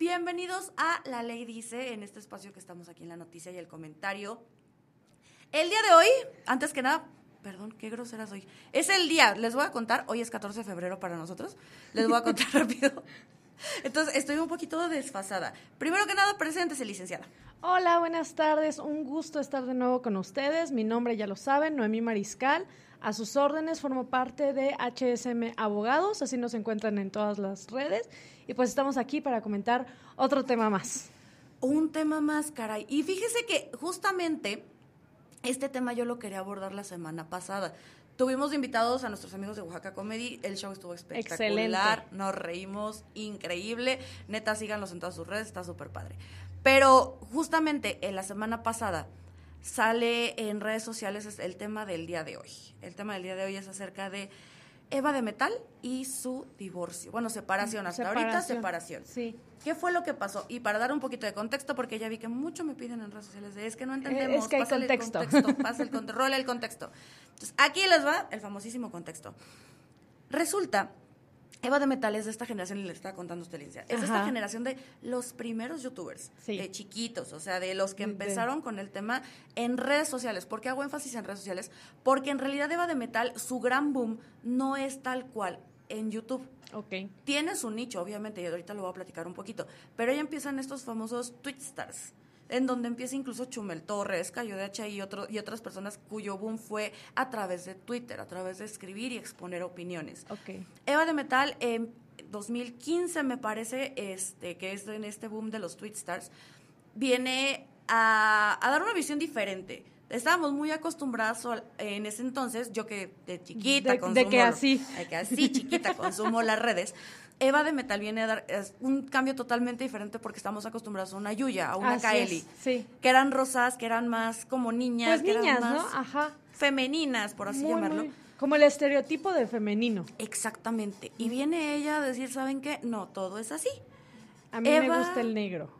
Bienvenidos a La Ley Dice, en este espacio que estamos aquí en la noticia y el comentario. El día de hoy, antes que nada, perdón, qué grosera soy. Es el día, les voy a contar, hoy es 14 de febrero para nosotros, les voy a contar rápido. Entonces, estoy un poquito desfasada. Primero que nada, preséntese, licenciada. Hola, buenas tardes. Un gusto estar de nuevo con ustedes. Mi nombre ya lo saben, Noemí Mariscal. A sus órdenes, formo parte de HSM Abogados, así nos encuentran en todas las redes. Y pues estamos aquí para comentar otro tema más. Un tema más, caray. Y fíjese que justamente este tema yo lo quería abordar la semana pasada. Tuvimos invitados a nuestros amigos de Oaxaca Comedy. El show estuvo espectacular. Excelente. Nos reímos increíble. Neta, síganlos en todas sus redes. Está súper padre. Pero justamente en la semana pasada sale en redes sociales es el tema del día de hoy. El tema del día de hoy es acerca de Eva de Metal y su divorcio. Bueno, separación. Hasta ahorita, separación. Sí. ¿Qué fue lo que pasó? Y para dar un poquito de contexto, porque ya vi que mucho me piden en redes sociales de es que no entendemos. Es que hay pásale contexto. El contexto pasa el contexto, rola el contexto. Entonces, aquí les va el famosísimo contexto. Resulta, Eva de Metal es de esta generación, y le estaba contando a usted, Lincia, es de esta generación de los primeros youtubers, Sí. de chiquitos, o sea, de los que De- empezaron con el tema en redes sociales. ¿Por qué hago énfasis en redes sociales? Porque en realidad Eva de Metal, su gran boom no es tal cual en YouTube Ok. tiene su nicho, obviamente, y ahorita lo voy a platicar un poquito, pero ahí empiezan estos famosos Twitstars, en donde empieza incluso Chumel Torres, Cayo de Hacha y, otro, y otras personas cuyo boom fue a través de Twitter, a través de escribir y exponer opiniones. Ok. Eva de Metal, en 2015 me parece, este, que es en este boom de los Twitstars, viene a, a dar una visión diferente. Estábamos muy acostumbrados al- en ese entonces, yo que de chiquita De- de consumo... que así. de que así chiquita consumo las redes. Eva de Metal viene a dar es un cambio totalmente diferente porque estamos acostumbrados a una Yuya, a una Así Kaeli. es, sí. Que eran rosas, que eran más como niñas, Pues que eran niñas, más ¿no? Ajá. femeninas, por así Muy, llamarlo. muy- Como el estereotipo de femenino. Exactamente. Y viene ella a decir, ¿saben qué? No, todo es así. A mí me gusta el negro.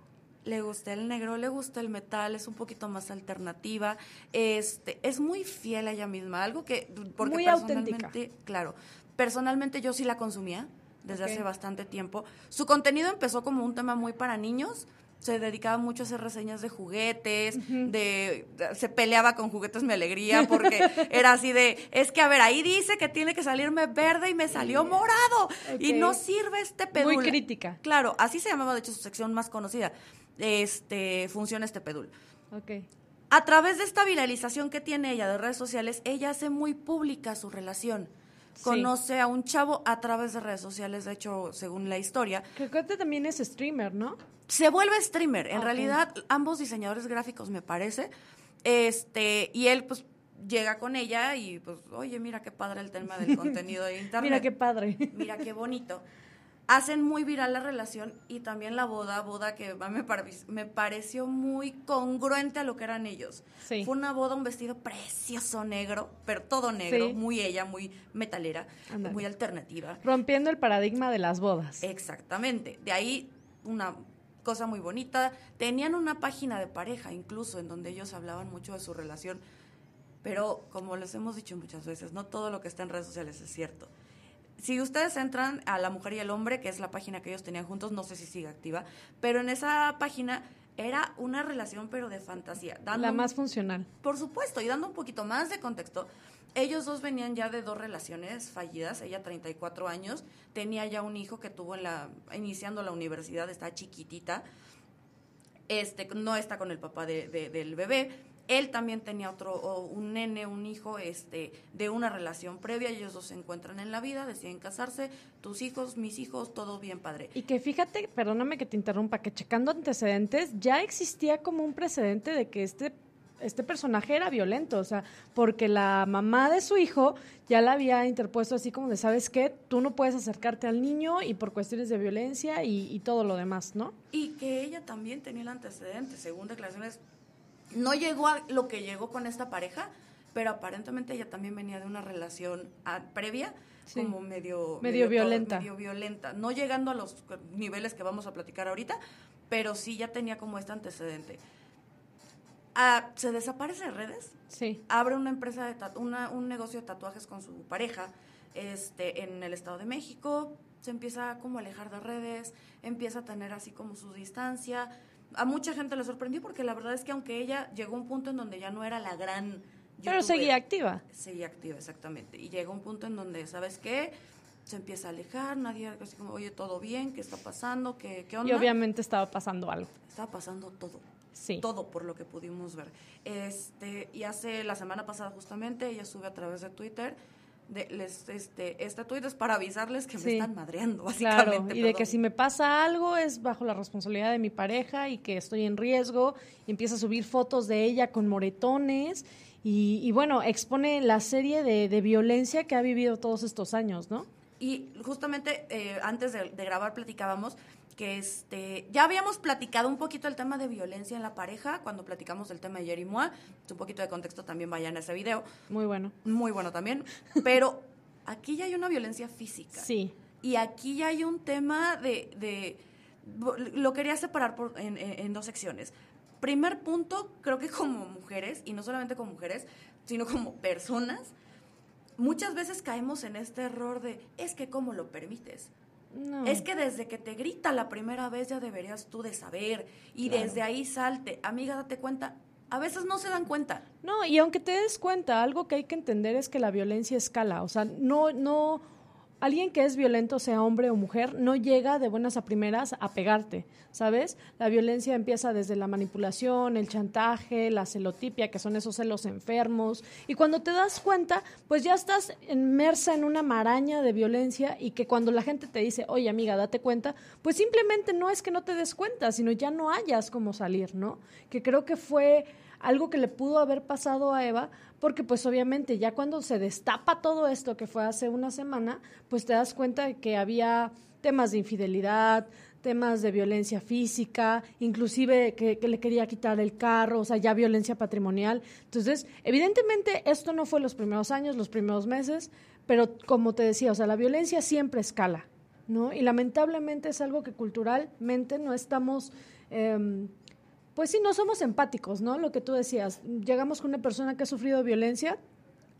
Le gusta el negro, le gusta el metal, es un poquito más alternativa. Este, es muy fiel a ella misma, algo que porque Muy personalmente, auténtica. claro, personalmente yo sí la consumía desde hace bastante tiempo. Su contenido empezó como un tema muy para niños. Se dedicaba mucho a hacer reseñas de juguetes, de, de- se peleaba con juguetes mi alegría porque era así de, es que a ver, ahí dice que tiene que salirme verde y me salió morado y no sirve este Muy pedul. crítica. Claro, así se llamaba de hecho su sección más conocida. Este, funciona este pedul. Ok. A través de esta viralización que tiene ella de redes sociales, ella hace muy pública su relación. Sí. Conoce a un chavo a través de redes sociales, de hecho, según la historia. Que también es streamer, ¿no? Se vuelve streamer. En realidad, ambos diseñadores gráficos, me parece. Este, y él, pues, llega con ella y, pues, oye, mira qué padre el tema del contenido de internet. Mira qué padre. Mira qué bonito. Hacen muy viral la relación y también la boda, boda que me, me pareció muy congruente a lo que eran ellos. Sí. Fue una boda, un vestido precioso negro, pero todo negro, Sí. muy ella, muy metalera, muy alternativa. Rompiendo el paradigma de las bodas. Exactamente. De ahí una cosa muy bonita. Tenían una página de pareja incluso en donde ellos hablaban mucho de su relación. Pero como les hemos dicho muchas veces, no todo lo que está en redes sociales es cierto. Si ustedes entran a La Mujer y el Hombre, que es la página que ellos tenían juntos, no sé si sigue activa, pero en esa página era una relación pero de fantasía. dando La más funcional. por supuesto, y dando un poquito más de contexto, ellos dos venían ya de dos relaciones fallidas, ella 34 años, tenía ya un hijo que tuvo en la, iniciando la universidad, está chiquitita, este, no está con el papá de- de- del bebé, él también tenía otro, o un nene, un hijo, este, de una relación previa, ellos dos se encuentran en la vida, deciden casarse, tus hijos, mis hijos, todo bien padre. Y que fíjate, perdóname que te interrumpa, que checando antecedentes ya existía como un precedente de que este este personaje era violento, o sea, porque la mamá de su hijo ya la había interpuesto así como de, ¿sabes qué? Tú no puedes acercarte al niño y por cuestiones de violencia y, y todo lo demás, ¿no? Y que ella también tenía el antecedente, según declaraciones. No llegó a lo que llegó con esta pareja, pero aparentemente ella también venía de una relación previa, Sí. como medio, Medio violenta. medio violenta. No llegando a los niveles que vamos a platicar ahorita, pero sí ya tenía como este antecedente. Ah, se desaparece de redes, Sí. abre una empresa de una- un negocio de tatuajes con su pareja este en el Estado de México se empieza como a alejar de redes, empieza a tener así como su distancia. A mucha gente le sorprendió porque la verdad es que aunque ella llegó a un punto en donde ya no era la gran... Pero seguía activa. Seguía activa, exactamente. Y llegó un punto en donde, ¿sabes qué? se empieza a alejar, nadie así como, oye, todo bien, ¿qué está pasando? ¿Qué, qué onda? Y obviamente estaba pasando algo. Estaba pasando todo. Sí. Todo por lo que pudimos ver. Este, y hace la semana pasada justamente ella sube a través de Twitter de, les, este, para avisarles que me están madreando, básicamente. Claro, y de que si me pasa algo es bajo la responsabilidad de mi pareja y que estoy en riesgo. Y empieza a subir fotos de ella con moretones y, bueno, expone la serie de, de, violencia que ha vivido todos estos años, ¿no? Y justamente eh, antes de, grabar platicábamos que este ya habíamos platicado un poquito el tema de violencia en la pareja cuando platicamos del tema de Jerry Moa. Un poquito de contexto también vayan a ese video. Muy bueno. Muy bueno también. Pero aquí ya hay una violencia física. Sí. Y aquí ya hay un tema de... de lo quería separar por, en, en dos secciones. Primer punto, creo que como mujeres, y no solamente como mujeres, sino como personas, muchas veces caemos en este error de, es que cómo lo permites. Es que desde que te grita la primera vez ya deberías tú de saber y desde ahí salte, amiga, date cuenta. A veces no se dan cuenta. No, y aunque te des cuenta, algo que hay que entender es que la violencia escala, o sea, no no alguien que es violento, sea hombre o mujer, no llega de buenas a primeras a pegarte, ¿sabes? La violencia empieza desde la manipulación, el chantaje, la celotipia, que son esos celos enfermos, y cuando te das cuenta, pues ya estás inmersa en una maraña de violencia y que cuando la gente te dice, oye amiga, date cuenta, pues simplemente no es que no te des cuenta, sino ya no hayas cómo salir, ¿no? Que creo que fue algo que le pudo haber pasado a Eva, porque pues obviamente ya cuando se destapa todo esto que fue hace una semana, pues te das cuenta de que había temas de infidelidad, temas de violencia física, inclusive que, le quería quitar el carro, o sea, ya violencia patrimonial. Entonces, evidentemente esto no fue los primeros años, los primeros meses, pero como te decía, o sea, la violencia siempre escala, ¿no? Y lamentablemente es algo que culturalmente no estamos... Em, pues sí, no somos empáticos, ¿no? Lo que tú decías, llegamos con una persona que ha sufrido violencia,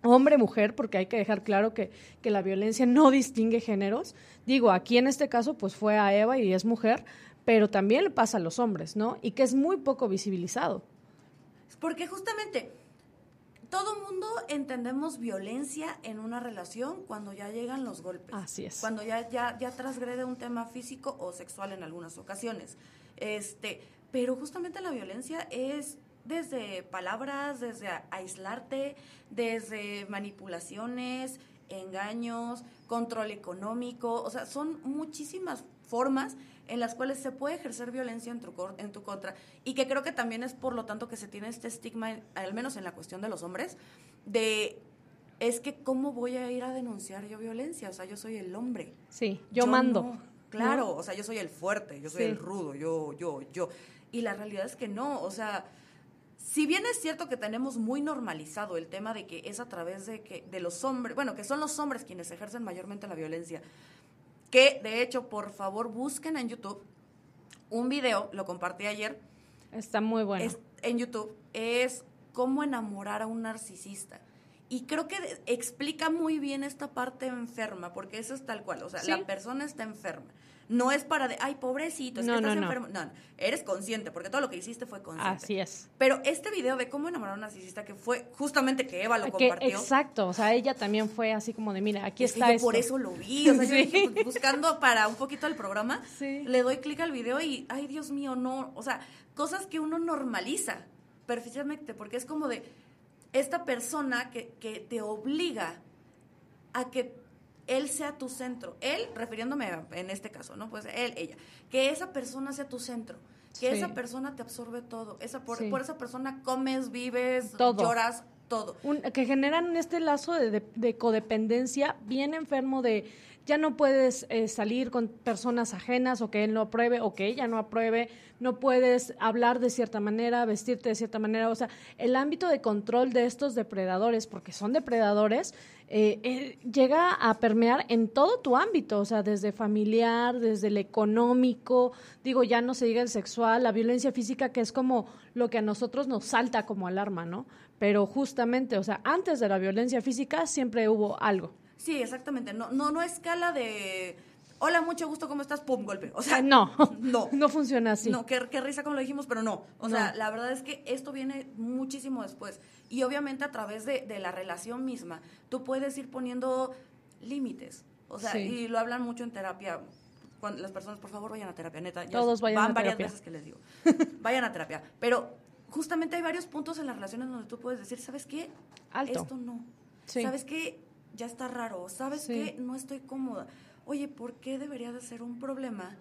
hombre, mujer, porque hay que dejar claro que, que la violencia no distingue géneros. Digo, aquí en este caso, pues fue a Eva y es mujer, pero también le pasa a los hombres, ¿no? Y que es muy poco visibilizado. Porque justamente todo mundo entendemos violencia en una relación cuando ya llegan los golpes. Así es. Cuando ya, ya, ya transgrede un tema físico o sexual en algunas ocasiones. Este, pero justamente la violencia es desde palabras, desde aislarte, desde manipulaciones, engaños, control económico, o sea, son muchísimas formas en las cuales se puede ejercer violencia en tu, en tu contra y que creo que también es por lo tanto que se tiene este estigma, al menos en la cuestión de los hombres, de es que cómo voy a ir a denunciar yo violencia, o sea, yo soy el hombre. Sí, yo, mando. claro, o sea, yo soy el fuerte, yo soy el rudo, yo, yo, yo. Y la realidad es que no, o sea, si bien es cierto que tenemos muy normalizado el tema de que es a través de que de los hombres, bueno, que son los hombres quienes ejercen mayormente la violencia, que de hecho, por favor, busquen en YouTube un video, lo compartí ayer. Está muy bueno. en YouTube es cómo enamorar a un narcisista. Y creo que explica muy bien esta parte enferma, porque eso es tal cual, o sea, la persona está enferma no es para de, ay, pobrecito, es que estás enfermo. No. no, eres consciente, porque todo lo que hiciste fue consciente. Así es. Pero este video de cómo enamorar a un narcisista, que fue justamente que Eva lo compartió. Exacto, o sea, ella también fue así como de, mira, aquí está. por eso lo vi, o sea, yo dije, pues, buscando para un poquito el programa, le doy clic al video y, ay, Dios mío, no, o sea, cosas que uno normaliza perfectamente, porque es como de esta persona que, que te obliga a que él sea tu centro. Él, refiriéndome en este caso, ¿no? Pues él, ella. Que esa persona sea tu centro. Que esa persona te absorbe todo. Esa, por, esa persona comes, vives, lloras, todo. que generan este lazo de, codependencia bien enfermo de ya no puedes eh, salir con personas ajenas o que él no apruebe o que ella no apruebe, no puedes hablar de cierta manera, vestirte de cierta manera, o sea, el ámbito de control de estos depredadores, porque son depredadores, eh, eh, llega a permear en todo tu ámbito, o sea, desde familiar, desde el económico, digo, ya no se diga el sexual, la violencia física, que es como lo que a nosotros nos salta como alarma, ¿no? Pero justamente, o sea, antes de la violencia física siempre hubo algo. Sí, exactamente. No, no, no escala de hola, mucho gusto, ¿cómo estás? Pum, golpe. O sea, Eh, no, no. no funciona así. No, qué, qué risa como lo dijimos, pero no. O No. sea, la verdad es que esto viene muchísimo después. Y obviamente a través de, de la relación misma, tú puedes ir poniendo límites. O sea, Sí. y lo hablan mucho en terapia. Cuando las personas, por favor, vayan a terapia, neta. ya Todos vayan van a varias terapia. veces que les digo. vayan a terapia. Pero justamente hay varios puntos en las relaciones donde tú puedes decir, ¿sabes qué? Alto. Esto no. Sí. ¿Sabes qué? Ya está raro. ¿Sabes Sí. qué? No estoy cómoda. Oye, ¿por qué debería de ser un problema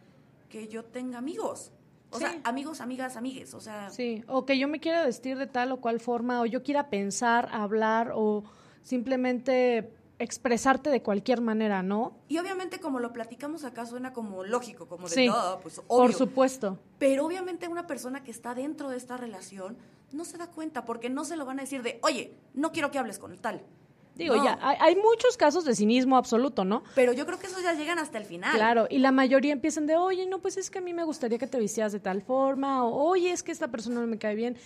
que yo tenga amigos? O Sí. sea, amigos, amigas, amigues. O sea, Sí, o que yo me quiera vestir de tal o cual forma, o yo quiera pensar, hablar, o simplemente expresarte de cualquier manera, ¿no? y obviamente como lo platicamos acá suena como lógico, como de Sí. "Duh", pues Por obvio. supuesto. Pero obviamente una persona que está dentro de esta relación no se da cuenta porque no se lo van a decir de, oye, no quiero que hables con el tal. Digo, No. ya, hay, hay muchos casos de cinismo absoluto, ¿no? Pero yo creo que esos ya llegan hasta el final. Claro, y la mayoría empiezan de, oye, no, pues es que a mí me gustaría que te vistieras de tal forma, o oye, es que esta persona no me cae bien.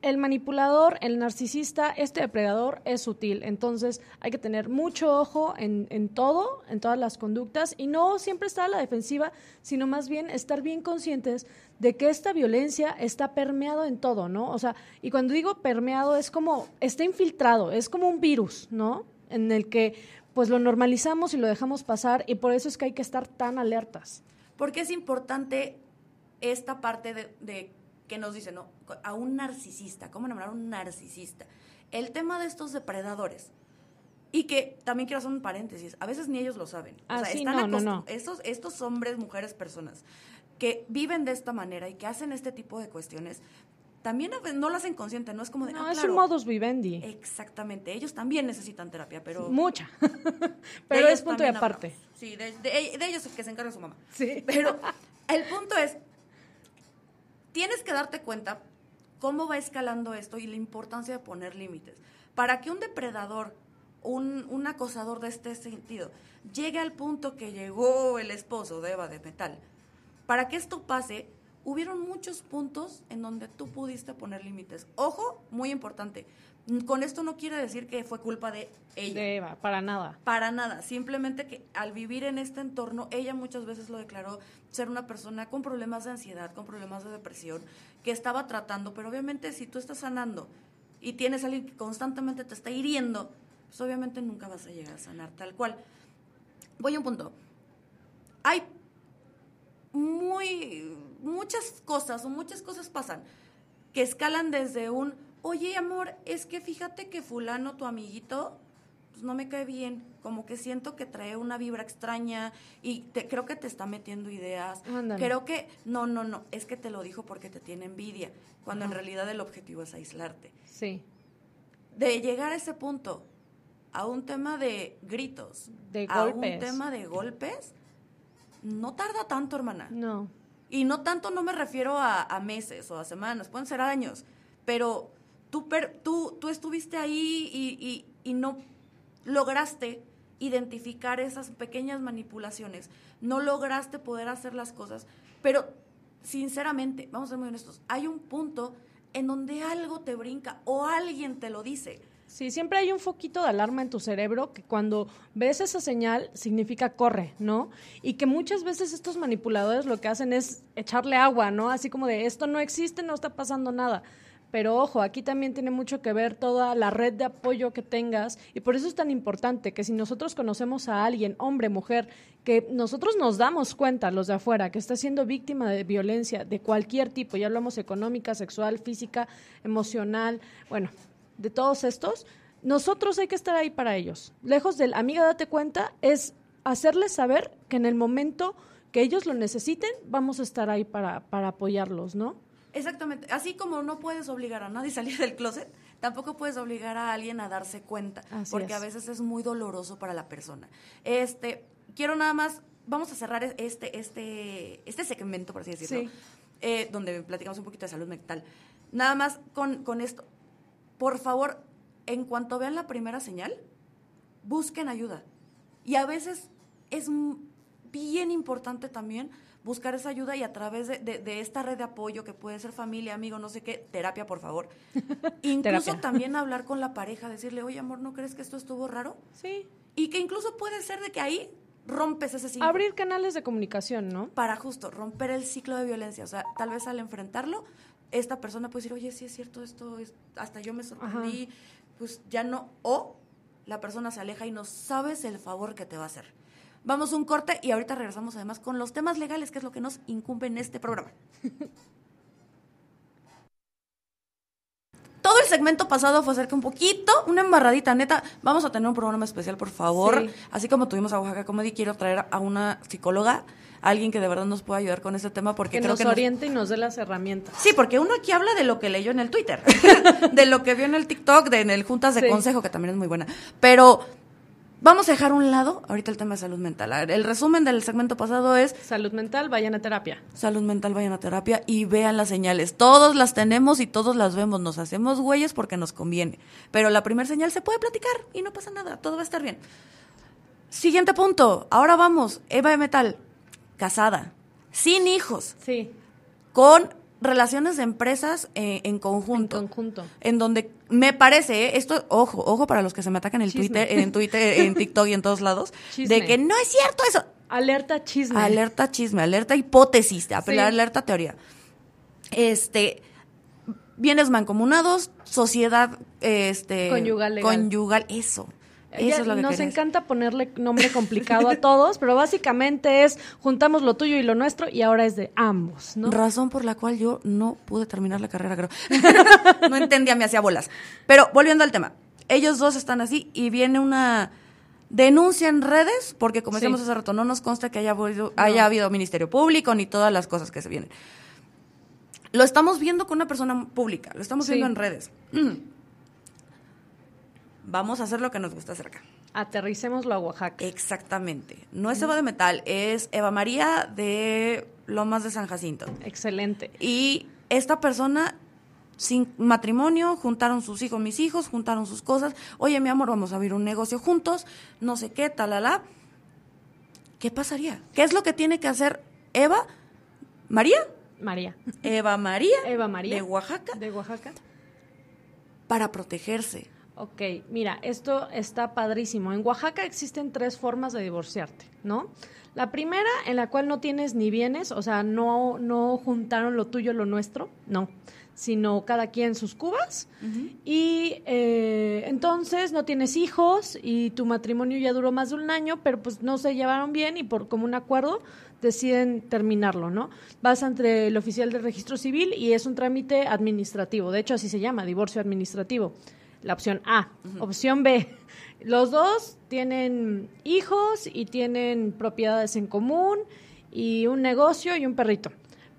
El manipulador, el narcisista, este depredador es sutil, entonces hay que tener mucho ojo en, en todo, en todas las conductas, y no siempre estar a la defensiva, sino más bien estar bien conscientes de que esta violencia está permeado en todo, ¿no? O sea, y cuando digo permeado es como, está infiltrado, es como un virus, ¿no? En el que pues lo normalizamos y lo dejamos pasar y por eso es que hay que estar tan alertas. Porque es importante esta parte de, de que nos dice, ¿no? A un narcisista, ¿cómo enamorar a un narcisista? El tema de estos depredadores. Y que también quiero hacer un paréntesis, a veces ni ellos lo saben. O Ah, sea, sí, están no, no, no. Estos, estos hombres, mujeres, personas que viven de esta manera y que hacen este tipo de cuestiones, también no lo hacen consciente, no es como de, No, ah, es claro, un modus vivendi. Exactamente, ellos también necesitan terapia, pero... Mucha. Pero es punto y aparte. hablamos. Sí, de, de- de ellos que se encarga su mamá. Sí. Pero el punto es, tienes que darte cuenta cómo va escalando esto y la importancia de poner límites. Para que un depredador, un, un acosador de este sentido, llegue al punto que llegó el esposo de Eva de Metal, para que esto pase, hubieron muchos puntos en donde tú pudiste poner límites. Ojo, muy importante. Con esto no quiere decir que fue culpa de ella. De Eva, para nada. Para nada, simplemente que al vivir en este entorno, ella muchas veces lo declaró ser una persona con problemas de ansiedad, con problemas de depresión, que estaba tratando, pero obviamente si tú estás sanando y tienes a alguien que constantemente te está hiriendo, pues obviamente nunca vas a llegar a sanar tal cual. Voy a un punto. Hay muy muchas cosas o muchas cosas pasan que escalan desde un, oye amor, es que fíjate que fulano, tu amiguito, pues no me cae bien, como que siento que trae una vibra extraña y te, creo que te está metiendo ideas. Ándale. Creo que, no, no, no, es que te lo dijo porque te tiene envidia, cuando en realidad el objetivo es aislarte. Sí. De llegar a ese punto, a un tema de gritos, De a un tema de golpes, no tarda tanto, hermana. No. Y no tanto no me refiero a, a meses o a semanas, pueden ser años, pero tú, per- tú, tú estuviste ahí y, y- y no lograste identificar esas pequeñas manipulaciones, no lograste poder hacer las cosas, pero sinceramente, vamos a ser muy honestos, hay un punto en donde algo te brinca o alguien te lo dice. Sí, siempre hay un foquito de alarma en tu cerebro que cuando ves esa señal significa corre, ¿no? Y que muchas veces estos manipuladores lo que hacen es echarle agua, ¿no? Así como de esto no existe, no está pasando nada. Pero ojo, aquí también tiene mucho que ver toda la red de apoyo que tengas y por eso es tan importante que si nosotros conocemos a alguien, hombre, mujer, que nosotros nos damos cuenta, los de afuera, que está siendo víctima de violencia de cualquier tipo, ya hablamos económica, sexual, física, emocional, bueno, de todos estos, nosotros hay que estar ahí para ellos. Lejos del amiga, date cuenta, es hacerles saber que en el momento que ellos lo necesiten, vamos a estar ahí para, para apoyarlos, ¿no? Exactamente. Así como no puedes obligar a nadie a salir del closet, tampoco puedes obligar a alguien a darse cuenta, Así porque es. a veces es muy doloroso para la persona. Este, quiero nada más, vamos a cerrar este, este, este segmento, por así decirlo, Sí. eh, donde platicamos un poquito de salud mental. Nada más con, con esto. Por favor, en cuanto vean la primera señal, busquen ayuda. Y a veces es bien importante también buscar esa ayuda y a través de, de- de esta red de apoyo que puede ser familia, amigo, no sé qué, terapia, por favor. Incluso Terapia. también hablar con la pareja, decirle, oye, amor, ¿no crees que esto estuvo raro? Sí. Y que incluso puede ser de que ahí rompes ese ciclo. Abrir canales de comunicación, ¿no? Para justo romper el ciclo de violencia. O sea, tal vez al enfrentarlo, esta persona puede decir, oye, sí es cierto, esto es, hasta yo me sorprendí, pues ya no. O la persona se aleja y no sabes el favor que te va a hacer. Vamos un corte y ahorita regresamos además con los temas legales, que es lo que nos incumbe en este programa. Todo el segmento pasado fue acerca un poquito, una embarradita, neta. Vamos a tener un programa especial, por favor. Sí. Así como tuvimos a Oaxaca Comedy, quiero traer a una psicóloga, alguien que de verdad nos pueda ayudar con este tema, porque Que creo nos que nos- oriente y nos dé las herramientas. Sí, porque uno aquí habla de lo que leyó en el Twitter, de lo que vio en el TikTok, de en el Juntas de Sí. Consejo, que también es muy buena. Pero vamos a dejar a un lado ahorita el tema de salud mental. El resumen del segmento pasado es Salud mental, vayan a terapia. salud mental, vayan a terapia y vean las señales. Todos las tenemos y todos las vemos. Nos hacemos güeyes porque nos conviene. Pero la primera señal se puede platicar y no pasa nada. Todo va a estar bien. Siguiente punto. Ahora vamos. Eva de Metal, casada, sin hijos, Sí, con relaciones de empresas eh, en conjunto. en conjunto. En donde me parece, eh, esto, ojo, ojo para los que se me atacan en. Twitter, en Twitter, en TikTok y en todos lados, Chisme. de que no es cierto eso. Alerta chisme. Alerta chisme, alerta hipótesis, Sí. alerta teoría. Este, bienes mancomunados, sociedad, este, Conyugal legal. conyugal, eso. Eso Ya es lo que nos encanta ponerle nombre complicado a todos, pero básicamente es juntamos lo tuyo y lo nuestro y ahora es de ambos, ¿no? Razón por la cual yo no pude terminar la carrera, creo. no entendía, me hacía bolas. Pero volviendo al tema, ellos dos están así y viene una denuncia en redes, porque como Sí. decíamos hace rato, no nos consta que haya, habido- haya habido Ministerio Público ni todas las cosas que se vienen. Lo estamos viendo con una persona pública, lo estamos Sí. viendo en redes. Vamos a hacer lo que nos gusta hacer acá. Aterricémoslo a Oaxaca. Exactamente. No es Eva de Metal, es Eva María de Lomas de San Jacinto. Excelente. Y esta persona, sin matrimonio, juntaron sus hijos, mis hijos, juntaron sus cosas. Oye, mi amor, vamos a abrir un negocio juntos, no sé qué, talala. ¿Qué pasaría? ¿Qué es lo que tiene que hacer Eva María? María. Eva María. Eva María. De Oaxaca. De Oaxaca. Para protegerse. Ok, mira, esto está padrísimo. En Oaxaca existen tres formas de divorciarte, ¿no? La primera, en la cual no tienes ni bienes, o sea, no, no juntaron lo tuyo, lo nuestro, no, sino cada quien sus cubas. Y eh, entonces no tienes hijos y tu matrimonio ya duró más de un año, pero pues no se llevaron bien y por común acuerdo deciden terminarlo, ¿no? Vas entre el oficial de registro civil y es un trámite administrativo, de hecho así se llama, divorcio administrativo. La opción A. Opción B. Los dos tienen hijos y tienen propiedades en común y un negocio y un perrito.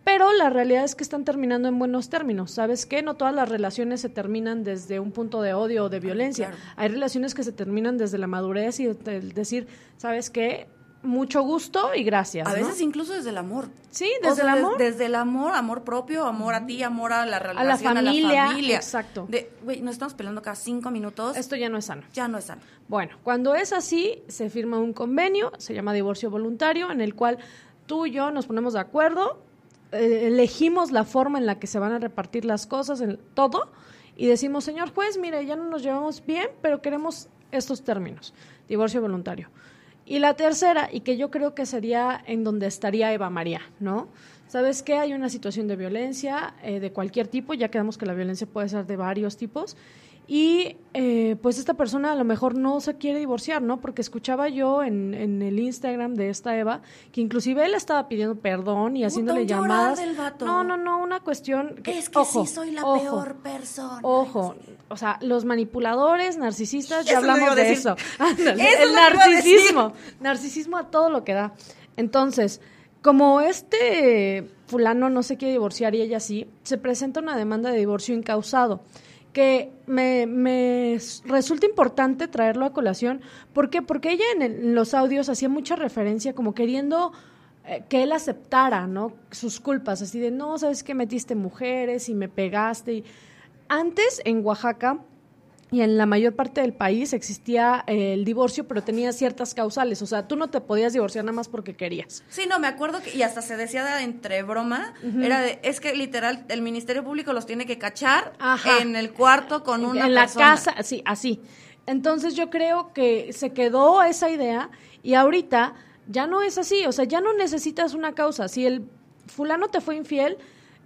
Pero la realidad es que están terminando en buenos términos. ¿Sabes qué? No todas las relaciones se terminan desde un punto de odio o de violencia. claro. Hay relaciones que se terminan desde la madurez y el decir, ¿sabes qué? Mucho gusto y gracias. A ¿no? veces incluso desde el amor. Sí, O desde sea, el des- amor. Desde el amor, amor propio, amor a ti, amor a la relación, familia, a la familia. exacto. Güey, nos estamos peleando cada cinco minutos. Esto ya no es sano. ya no es sano. Bueno, cuando es así, se firma un convenio, se llama divorcio voluntario, en el cual tú y yo nos ponemos de acuerdo, eh, elegimos la forma en la que se van a repartir las cosas, en todo, y decimos, señor juez, mire, ya no nos llevamos bien, pero queremos estos términos, divorcio voluntario. Y la tercera, y que yo creo que sería en donde estaría Eva María, ¿no? ¿Sabes qué? Hay una situación de violencia eh, de cualquier tipo, ya quedamos que la violencia puede ser de varios tipos, y eh, pues esta persona a lo mejor no se quiere divorciar, ¿no? Porque escuchaba yo en, en el Instagram de esta Eva que inclusive él estaba pidiendo perdón y haciéndole llamadas. del vato. No, no, no, una cuestión que, es que ojo, sí soy la ojo, peor persona. Ojo, o sea, los manipuladores, narcisistas, ya Eso hablamos de eso. Ándale, Eso el a narcisismo, narcisismo a todo lo que da. Entonces, como este fulano no se quiere divorciar y ella sí, se presenta una demanda de divorcio incausado que me, me resulta importante traerlo a colación. ¿Por qué? Porque ella en, el- los audios hacía mucha referencia como queriendo eh, que él aceptara, ¿no? Sus culpas, así de, no, sabes que metiste mujeres y me pegaste. Y... Antes, en Oaxaca, y en la mayor parte del país existía eh, el divorcio, pero tenía ciertas causales. O sea, tú no te podías divorciar nada más porque querías. Sí, no, me acuerdo que, y hasta se decía de entre broma, era de, es que literal, el Ministerio Público los tiene que cachar Ajá. en el cuarto con una en la persona. casa, sí, así. Entonces yo creo que se quedó esa idea y ahorita Ya no es así, o sea, ya no necesitas una causa. Si el fulano te fue infiel,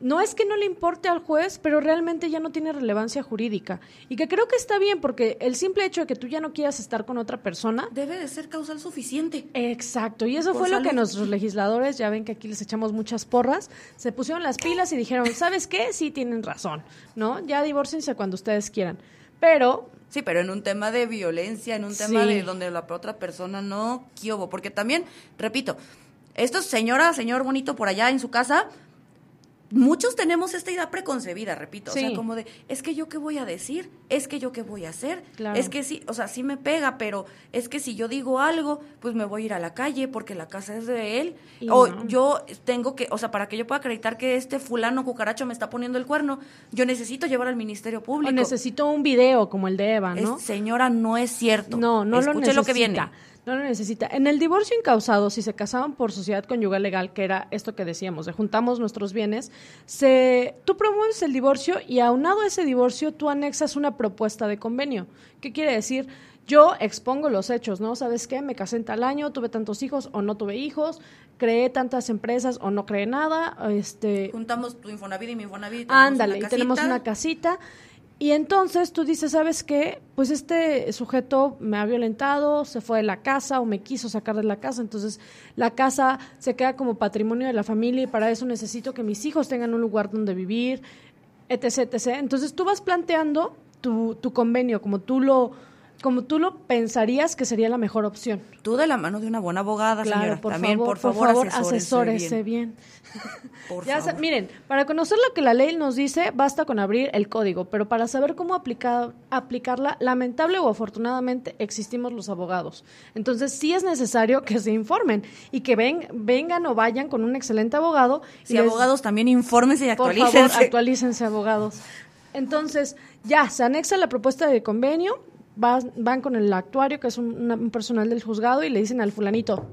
no es que no le importe al juez, pero realmente ya no tiene relevancia jurídica. Y que creo que está bien, porque el simple hecho de que tú ya no quieras estar con otra persona... Debe de ser causal suficiente. Exacto, y eso fue lo que nuestros legisladores, ya ven que aquí les echamos muchas porras, se pusieron las pilas y dijeron, ¿sabes qué? Sí tienen razón, ¿no? Ya divórciense cuando ustedes quieran. Pero Sí, pero en un tema de violencia, en un tema de donde la otra persona no quiero, porque también, repito, esto señora, señor bonito por allá en su casa, muchos tenemos esta idea preconcebida, repito, o sea, como de, es que yo qué voy a decir, es que yo qué voy a hacer, es que sí, o sea, sí me pega, pero es que si yo digo algo, pues me voy a ir a la calle porque la casa es de él, o yo tengo que, o sea, para que yo pueda acreditar que este fulano cucaracho me está poniendo el cuerno, yo necesito llevar al Ministerio Público. O necesito un video como el de Eva, ¿no? señora, no es cierto. No, no lo necesita. lo que viene. No lo necesita. En el divorcio incausado, si se casaban por sociedad conyugal legal, que era esto que decíamos, de juntamos nuestros bienes, se, tú promueves el divorcio y aunado a ese divorcio tú anexas una propuesta de convenio. ¿Qué quiere decir? Yo expongo los hechos, ¿no? ¿Sabes qué? Me casé en tal año, tuve tantos hijos o no tuve hijos, creé tantas empresas o no creé nada. Este... Juntamos tu Infonavit y mi Infonavit. Ándale, y tenemos una casita y entonces tú dices, ¿sabes qué? Pues este sujeto me ha violentado, se fue de la casa o me quiso sacar de la casa, entonces la casa se queda como patrimonio de la familia y para eso necesito que mis hijos tengan un lugar donde vivir, etc. etc. Entonces tú vas planteando tu, tu convenio como tú lo como tú lo pensarías que sería la mejor opción. Tú de la mano de una buena abogada, claro, señora. Por También, favor, por favor, asesórese bien. Por favor. miren, para conocer lo que la ley nos dice, basta con abrir el código, pero para saber cómo aplicar, aplicarla, lamentable o afortunadamente, existimos los abogados. Entonces, sí es necesario que se informen y que ven, vengan o vayan con un excelente abogado. Si abogados también infórmense y actualícense. Por favor, actualícense abogados. Entonces, ya, se anexa la propuesta de convenio, van, con el actuario, que es un, personal del juzgado, y le dicen al fulanito,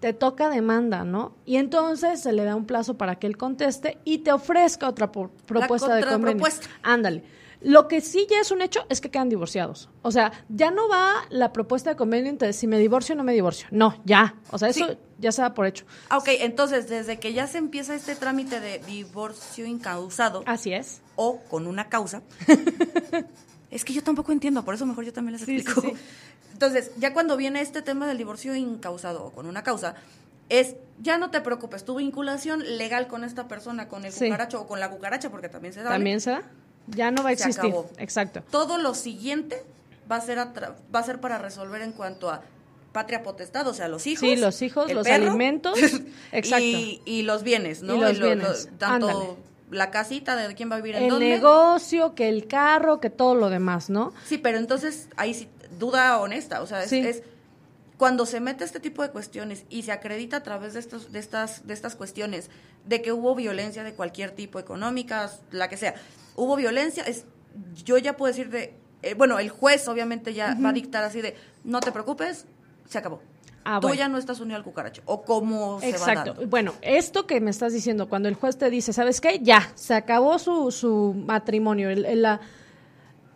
te toca demanda, ¿no? Y entonces se le da un plazo para que él conteste y te ofrezca otra propuesta de convenio. Ándale. Lo que sí ya es un hecho es que quedan divorciados. O sea, ya no va la propuesta de convenio entre si me divorcio o no me divorcio. No, ya. O sea, eso ya se da por hecho. Ah, ok, entonces desde que ya se empieza este trámite de divorcio incausado. Así es. O con una causa. Es que yo tampoco entiendo, por eso mejor yo también les explico. Entonces, ya cuando viene este tema del divorcio incausado o con una causa, es ya no te preocupes, tu vinculación legal con esta persona, con el cucaracho o con la cucaracha, porque también se da. También se da. Ya no va a existir. Exacto. Todo lo siguiente va a ser va a ser para resolver en cuanto a patria potestad, o sea, los hijos. Sí, los hijos, los alimentos. Exacto. Y, los bienes, ¿no? Y los bienes. tanto la casita de quién va a vivir en el negocio, que el carro, que todo lo demás, ¿no? Sí, pero entonces ahí sí, duda honesta, o sea, es, cuando se mete este tipo de cuestiones y se acredita a través de estos de estas de estas cuestiones de que hubo violencia de cualquier tipo económica, la que sea, hubo violencia, es yo ya puedo decir de eh, bueno, el juez obviamente ya va a dictar así de no te preocupes, se acabó. Ah, Tú ya no estás unido al cucaracho. ¿O cómo se Exacto. Bueno, esto que me estás diciendo, cuando el juez te dice, ¿sabes qué? Ya, se acabó su, su matrimonio. El,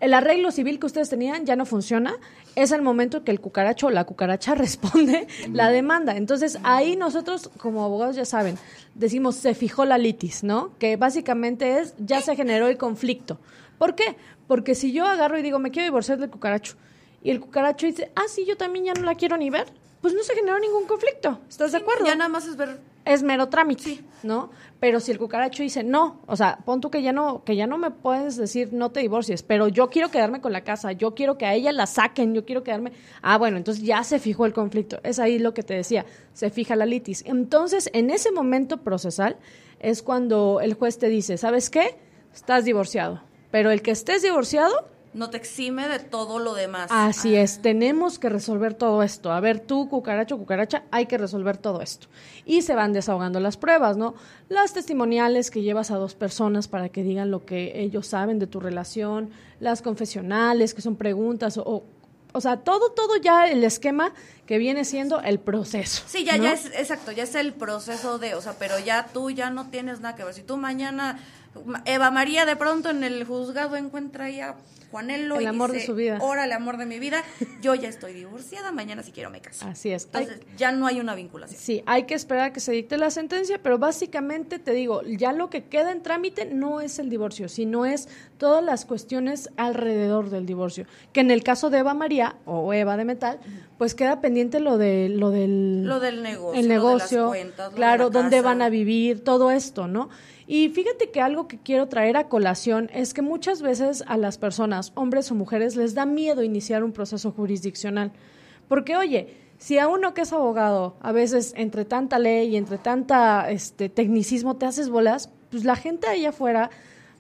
el, arreglo civil que ustedes tenían ya no funciona. Es el momento que el cucaracho o la cucaracha responde la demanda. Entonces, ahí nosotros, como abogados, ya saben, decimos, se fijó la litis, ¿no? Que básicamente es, ya se generó el conflicto. ¿Por qué? Porque si yo agarro y digo, me quiero divorciar del cucaracho, y el cucaracho dice, ah, sí, yo también ya no la quiero ni ver, pues no se generó ningún conflicto. ¿Estás de acuerdo? Ya nada más es ver. Es mero trámite, ¿no? Pero si el cucaracho dice no, o sea, pon tú que ya no, que ya no me puedes decir no te divorcies, pero yo quiero quedarme con la casa, yo quiero que a ella la saquen, yo quiero quedarme. Ah, bueno, entonces ya se fijó el conflicto. Es ahí lo que te decía, se fija la litis. Entonces, en ese momento procesal es cuando el juez te dice, ¿sabes qué? Estás divorciado. Pero el que estés divorciado no te exime de todo lo demás. Así es, tenemos que resolver todo esto. A ver, tú, cucaracho, cucaracha, hay que resolver todo esto. Y se van desahogando las pruebas, ¿no? Las testimoniales que llevas a dos personas para que digan lo que ellos saben de tu relación, las confesionales, que son preguntas, o, o sea, todo, todo ya el esquema que viene siendo el proceso. Sí, ya, ya es, exacto, ya es el proceso de, o sea, pero ya tú ya no tienes nada que ver. Si tú mañana, Eva María de pronto en el juzgado encuentra ya Juanelo el amor de su vida. el amor de mi vida, yo ya estoy divorciada, mañana si quiero me caso. Así es. Entonces ya no hay una vinculación. Sí, hay que esperar a que se dicte la sentencia, pero básicamente te digo, ya lo que queda en trámite no es el divorcio, sino es todas las cuestiones alrededor del divorcio, que en el caso de Eva María o Eva de Metal, pues queda pendiente lo de lo del lo del negocio, el negocio, cuentas, claro, dónde van a vivir, todo esto, ¿no? Y fíjate que algo que quiero traer a colación es que muchas veces a las personas, hombres o mujeres, les da miedo iniciar un proceso jurisdiccional. Porque, oye, si a uno que es abogado, a veces entre tanta ley y entre tanta este, tecnicismo te haces bolas, pues la gente ahí afuera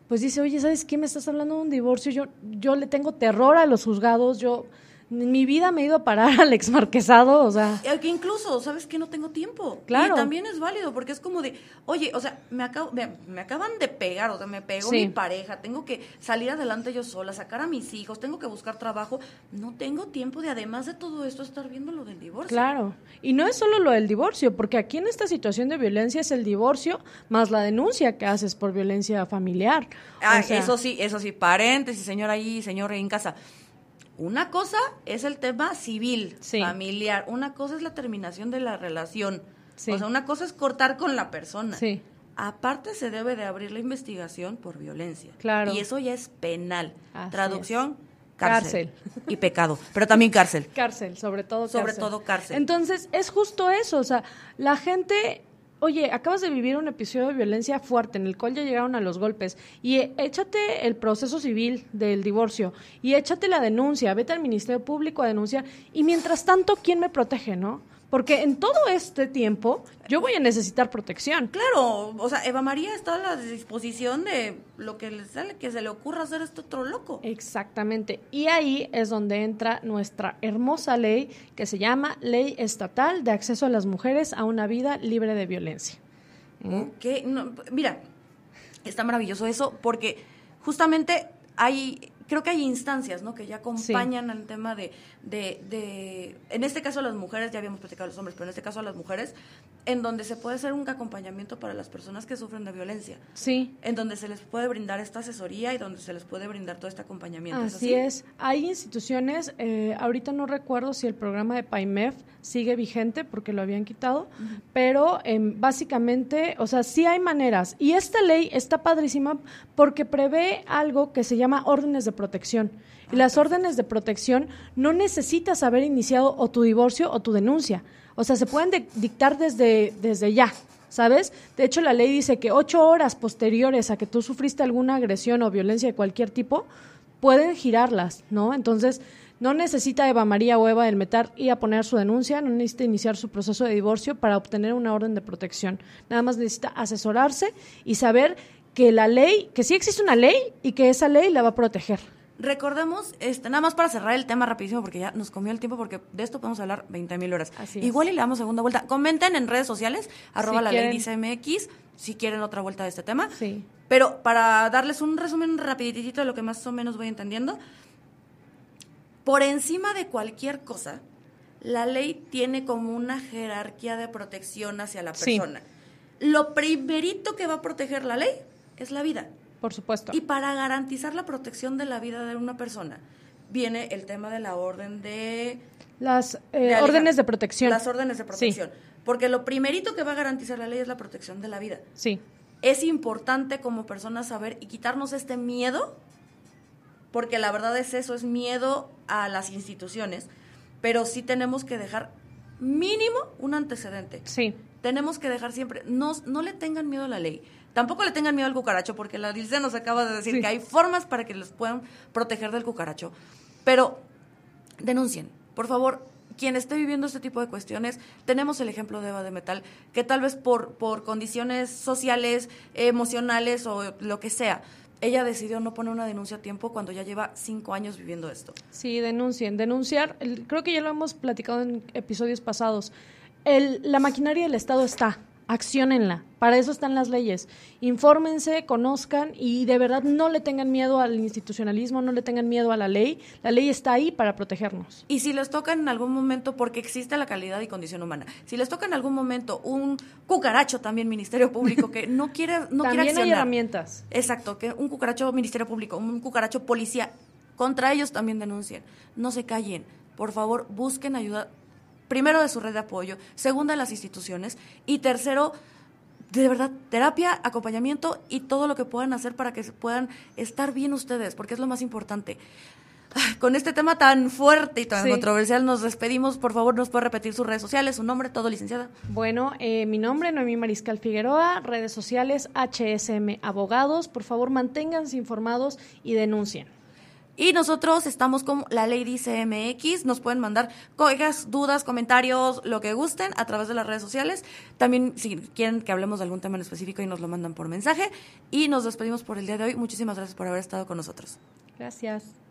pues dice, oye, ¿sabes qué? Me estás hablando de un divorcio, yo, yo le tengo terror a los juzgados, yo en mi vida me he ido a parar al exmarquesado, o sea. Que incluso, ¿sabes que No tengo tiempo. Claro. Y también es válido, porque es como de, oye, o sea, me, acabo, me, acaban de pegar, o sea, me pegó mi pareja, tengo que salir adelante yo sola, sacar a mis hijos, tengo que buscar trabajo. No tengo tiempo de, además de todo esto, estar viendo lo del divorcio. Claro. Y no es solo lo del divorcio, porque aquí en esta situación de violencia es el divorcio más la denuncia que haces por violencia familiar. Ah, eso sí, eso sí, paréntesis, señor ahí, señor en casa una cosa es el tema civil, familiar, una cosa es la terminación de la relación. O sea, una cosa es cortar con la persona. Sí. Aparte se debe de abrir la investigación por violencia. Claro. Y eso ya es penal. Traducción, Cárcel. Y pecado, pero también cárcel. Cárcel, sobre todo Sobre todo cárcel. Entonces, es justo eso, o sea, la gente oye, acabas de vivir un episodio de violencia fuerte en el cual ya llegaron a los golpes y échate el proceso civil del divorcio y échate la denuncia, vete al Ministerio Público a denunciar y mientras tanto, ¿quién me protege, no? Porque en todo este tiempo yo voy a necesitar protección. Claro, o sea, Eva María está a la disposición de lo que le sale, que se le ocurra hacer este otro loco. Exactamente. Y ahí es donde entra nuestra hermosa ley que se llama Ley Estatal de Acceso a las Mujeres a una Vida Libre de Violencia. Ok, mira, está maravilloso eso porque justamente hay creo que hay instancias, ¿no? Que ya acompañan al tema de, de, de, en este caso a las mujeres, ya habíamos platicado a los hombres, pero en este caso a las mujeres, en donde se puede hacer un acompañamiento para las personas que sufren de violencia. Sí. En donde se les puede brindar esta asesoría y donde se les puede brindar todo este acompañamiento. Así ¿Es, Hay instituciones, eh, ahorita no recuerdo si el programa de PAIMEF sigue vigente porque lo habían quitado, pero em, básicamente, o sea, sí hay maneras. Y esta ley está padrísima porque prevé algo que se llama órdenes de protección. Y las órdenes de protección no necesitas haber iniciado o tu divorcio o tu denuncia. O sea, se pueden dictar desde, desde ya, ¿sabes? De hecho, la ley dice que ocho horas posteriores a que tú sufriste alguna agresión o violencia de cualquier tipo, pueden girarlas, ¿no? Entonces, no necesita Eva María o Eva del Metar ir a poner su denuncia, no necesita iniciar su proceso de divorcio para obtener una orden de protección. Nada más necesita asesorarse y saber que la ley, que sí existe una ley y que esa ley la va a proteger. Recordemos, este, nada más para cerrar el tema rapidísimo, porque ya nos comió el tiempo, porque de esto podemos hablar 20 mil horas. Igual y le damos segunda vuelta. Comenten en redes sociales, arroba la ley dice MX, si quieren otra vuelta de este tema. Sí. Pero para darles un resumen rapiditito de lo que más o menos voy entendiendo, por encima de cualquier cosa, la ley tiene como una jerarquía de protección hacia la persona. Lo primerito que va a proteger la ley es la vida. Por supuesto. Y para garantizar la protección de la vida de una persona, viene el tema de la orden de... Las eh, órdenes de protección. Las órdenes de protección. Porque lo primerito que va a garantizar la ley es la protección de la vida. Sí. Es importante como personas saber y quitarnos este miedo, porque la verdad es eso, es miedo a las instituciones, pero sí tenemos que dejar mínimo un antecedente. Sí. Tenemos que dejar siempre, no, no le tengan miedo a la ley. Tampoco le tengan miedo al cucaracho, porque la Dilce nos acaba de decir que hay formas para que les puedan proteger del cucaracho. Pero denuncien, por favor, quien esté viviendo este tipo de cuestiones, tenemos el ejemplo de Eva de Metal, que tal vez por, por condiciones sociales, emocionales o lo que sea, ella decidió no poner una denuncia a tiempo cuando ya lleva cinco años viviendo esto. Sí, denuncien. Denunciar, creo que ya lo hemos platicado en episodios pasados. El, la maquinaria del Estado está acciónenla. Para eso están las leyes. Infórmense, conozcan y de verdad no le tengan miedo al institucionalismo, no le tengan miedo a la ley. La ley está ahí para protegernos. Y si les toca en algún momento, porque existe la calidad y condición humana, si les toca en algún momento un cucaracho también Ministerio Público que no quiere no También hay herramientas. Exacto, que un cucaracho Ministerio Público, un cucaracho policía, contra ellos también denuncien. No se callen. Por favor, busquen ayuda primero de su red de apoyo, segundo de las instituciones y tercero de verdad, terapia, acompañamiento y todo lo que puedan hacer para que puedan estar bien ustedes, porque es lo más importante. Con este tema tan fuerte y tan controversial nos despedimos. Por favor, ¿nos puede repetir sus redes sociales, su nombre, todo, licenciada? Bueno, eh, mi nombre, Noemí Mariscal Figueroa, redes sociales, HSM Abogados. Por favor, manténganse informados y denuncien. Y nosotros estamos con la ley dice MX. Nos pueden mandar coigas, dudas, comentarios, lo que gusten a través de las redes sociales. También si quieren que hablemos de algún tema en específico y nos lo mandan por mensaje. Y nos despedimos por el día de hoy. Muchísimas gracias por haber estado con nosotros. Gracias.